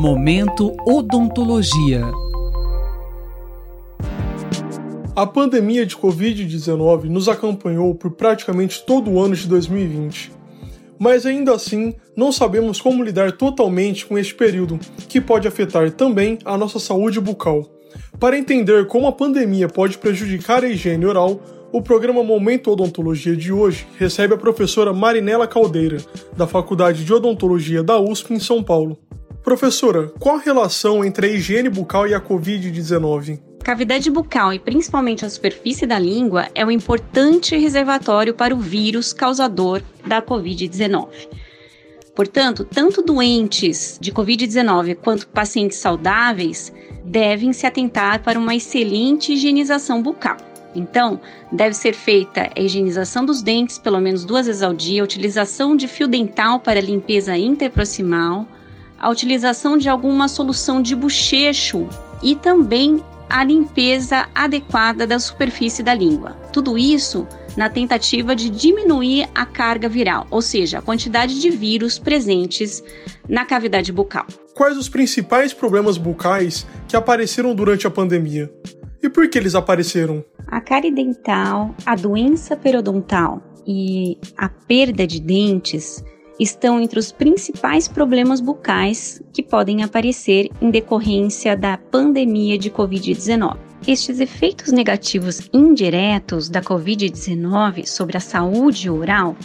Momento Odontologia. A pandemia de Covid-19 nos acompanhou por praticamente todo o ano de 2020. Mas ainda assim, não sabemos como lidar totalmente com este período, que pode afetar também a nossa saúde bucal. Para entender como a pandemia pode prejudicar a higiene oral, o programa Momento Odontologia de hoje recebe a professora Marinela Caldeira, da Faculdade de Odontologia da USP em São Paulo. Professora, qual a relação entre a higiene bucal e a Covid-19? Cavidade bucal e principalmente a superfície da língua é um importante reservatório para o vírus causador da Covid-19. Portanto, tanto doentes de Covid-19 quanto pacientes saudáveis devem se atentar para uma excelente higienização bucal. Então, deve ser feita a higienização dos dentes pelo menos duas vezes ao dia, utilização de fio dental para limpeza interproximal, a utilização de alguma solução de bochecho e também a limpeza adequada da superfície da língua. Tudo isso na tentativa de diminuir a carga viral, ou seja, a quantidade de vírus presentes na cavidade bucal. Quais os principais problemas bucais que apareceram durante a pandemia? E por que eles apareceram? A cárie dental, a doença periodontal e a perda de dentes estão entre os principais problemas bucais que podem aparecer em decorrência da pandemia de Covid-19. Estes efeitos negativos indiretos da Covid-19 sobre a saúde oral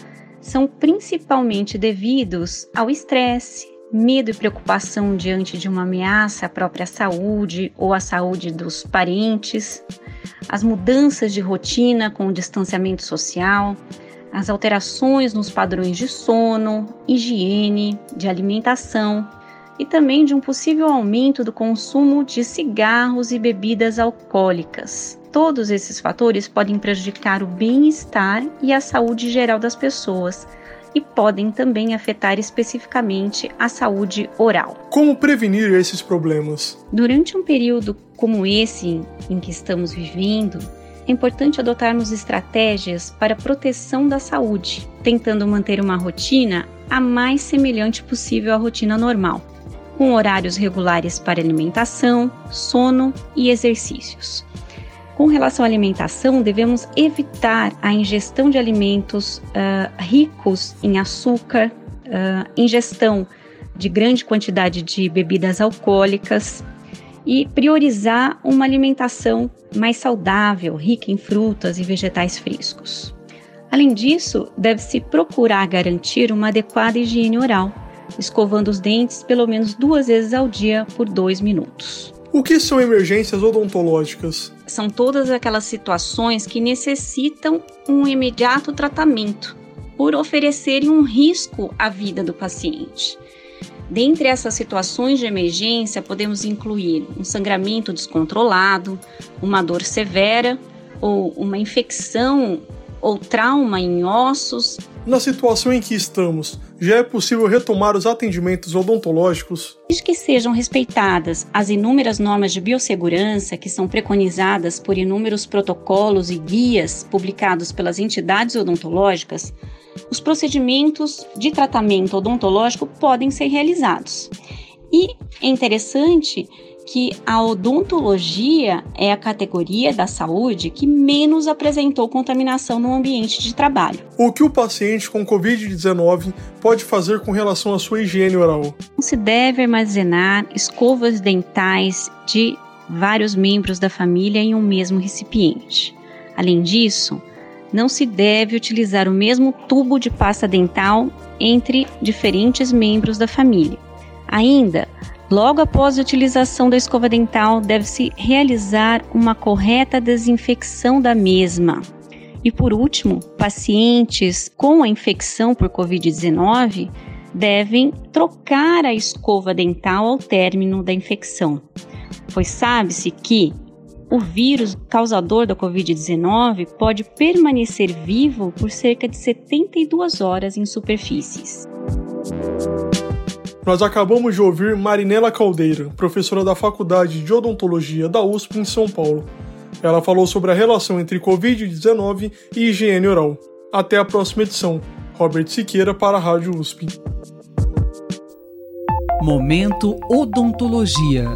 são principalmente devidos ao estresse, medo e preocupação diante de uma ameaça à própria saúde ou à saúde dos parentes, as mudanças de rotina com o distanciamento social, as alterações nos padrões de sono, higiene, de alimentação e também de um possível aumento do consumo de cigarros e bebidas alcoólicas. Todos esses fatores podem prejudicar o bem-estar e a saúde geral das pessoas e podem também afetar especificamente a saúde oral. Como prevenir esses problemas? Durante um período como esse em que estamos vivendo, é importante adotarmos estratégias para proteção da saúde, tentando manter uma rotina a mais semelhante possível à rotina normal, com horários regulares para alimentação, sono e exercícios. Com relação à alimentação, devemos evitar a ingestão de alimentos uh, ricos em açúcar, uh, ingestão de grande quantidade de bebidas alcoólicas, e priorizar uma alimentação mais saudável, rica em frutas e vegetais frescos. Além disso, deve-se procurar garantir uma adequada higiene oral, escovando os dentes pelo menos duas vezes ao dia por dois minutos. O que são emergências odontológicas? São todas aquelas situações que necessitam um imediato tratamento, por oferecerem um risco à vida do paciente. Dentre essas situações de emergência, podemos incluir um sangramento descontrolado, uma dor severa ou uma infecção ou trauma em ossos. Na situação em que estamos, já é possível retomar os atendimentos odontológicos? Desde que sejam respeitadas as inúmeras normas de biossegurança que são preconizadas por inúmeros protocolos e guias publicados pelas entidades odontológicas, os procedimentos de tratamento odontológico podem ser realizados. E é interessante que a odontologia é a categoria da saúde que menos apresentou contaminação no ambiente de trabalho. O que o paciente com Covid-19 pode fazer com relação à sua higiene oral? Não se deve armazenar escovas dentais de vários membros da família em um mesmo recipiente. Além disso, não se deve utilizar o mesmo tubo de pasta dental entre diferentes membros da família. Ainda, logo após a utilização da escova dental, deve-se realizar uma correta desinfecção da mesma. E por último, pacientes com a infecção por Covid-19 devem trocar a escova dental ao término da infecção, pois sabe-se que o vírus causador da Covid-19 pode permanecer vivo por cerca de 72 horas em superfícies. Nós acabamos de ouvir Marinela Caldeira, professora da Faculdade de Odontologia da USP em São Paulo. Ela falou sobre a relação entre Covid-19 e higiene oral. Até a próxima edição. Robert Siqueira para a Rádio USP. Momento Odontologia.